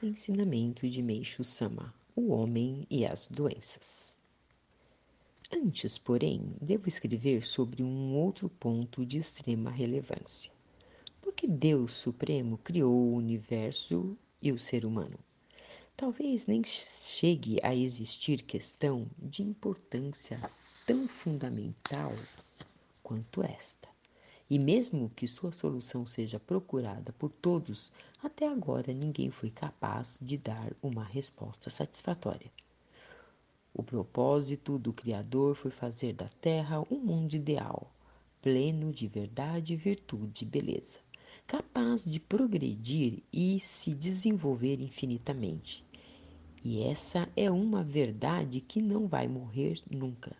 Ensinamento de Meixo Sama: O homem e as doenças. Antes, porém, devo escrever sobre um outro ponto de extrema relevância. Porque Deus Supremo criou o universo e o ser humano. Talvez nem chegue a existir questão de importância tão fundamental quanto esta. E mesmo que sua solução seja procurada por todos, até agora ninguém foi capaz de dar uma resposta satisfatória. O propósito do Criador foi fazer da Terra um mundo ideal, pleno de verdade, virtude e beleza, capaz de progredir e se desenvolver infinitamente. E essa é uma verdade que não vai morrer nunca.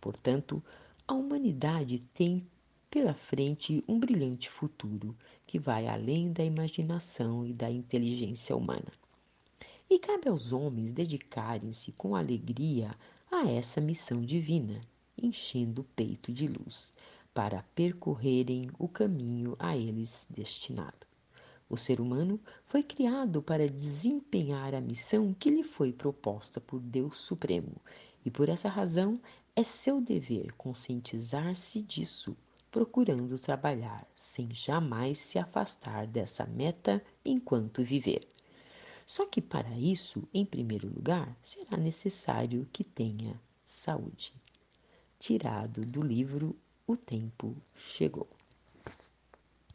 Portanto, a humanidade tem pela frente um brilhante futuro que vai além da imaginação e da inteligência humana. E cabe aos homens dedicarem-se com alegria a essa missão divina, enchendo o peito de luz, para percorrerem o caminho a eles destinado. O ser humano foi criado para desempenhar a missão que lhe foi proposta por Deus Supremo, e por essa razão é seu dever conscientizar-se disso procurando trabalhar sem jamais se afastar dessa meta enquanto viver. Só que para isso, em primeiro lugar, será necessário que tenha saúde. Tirado do livro O Tempo Chegou.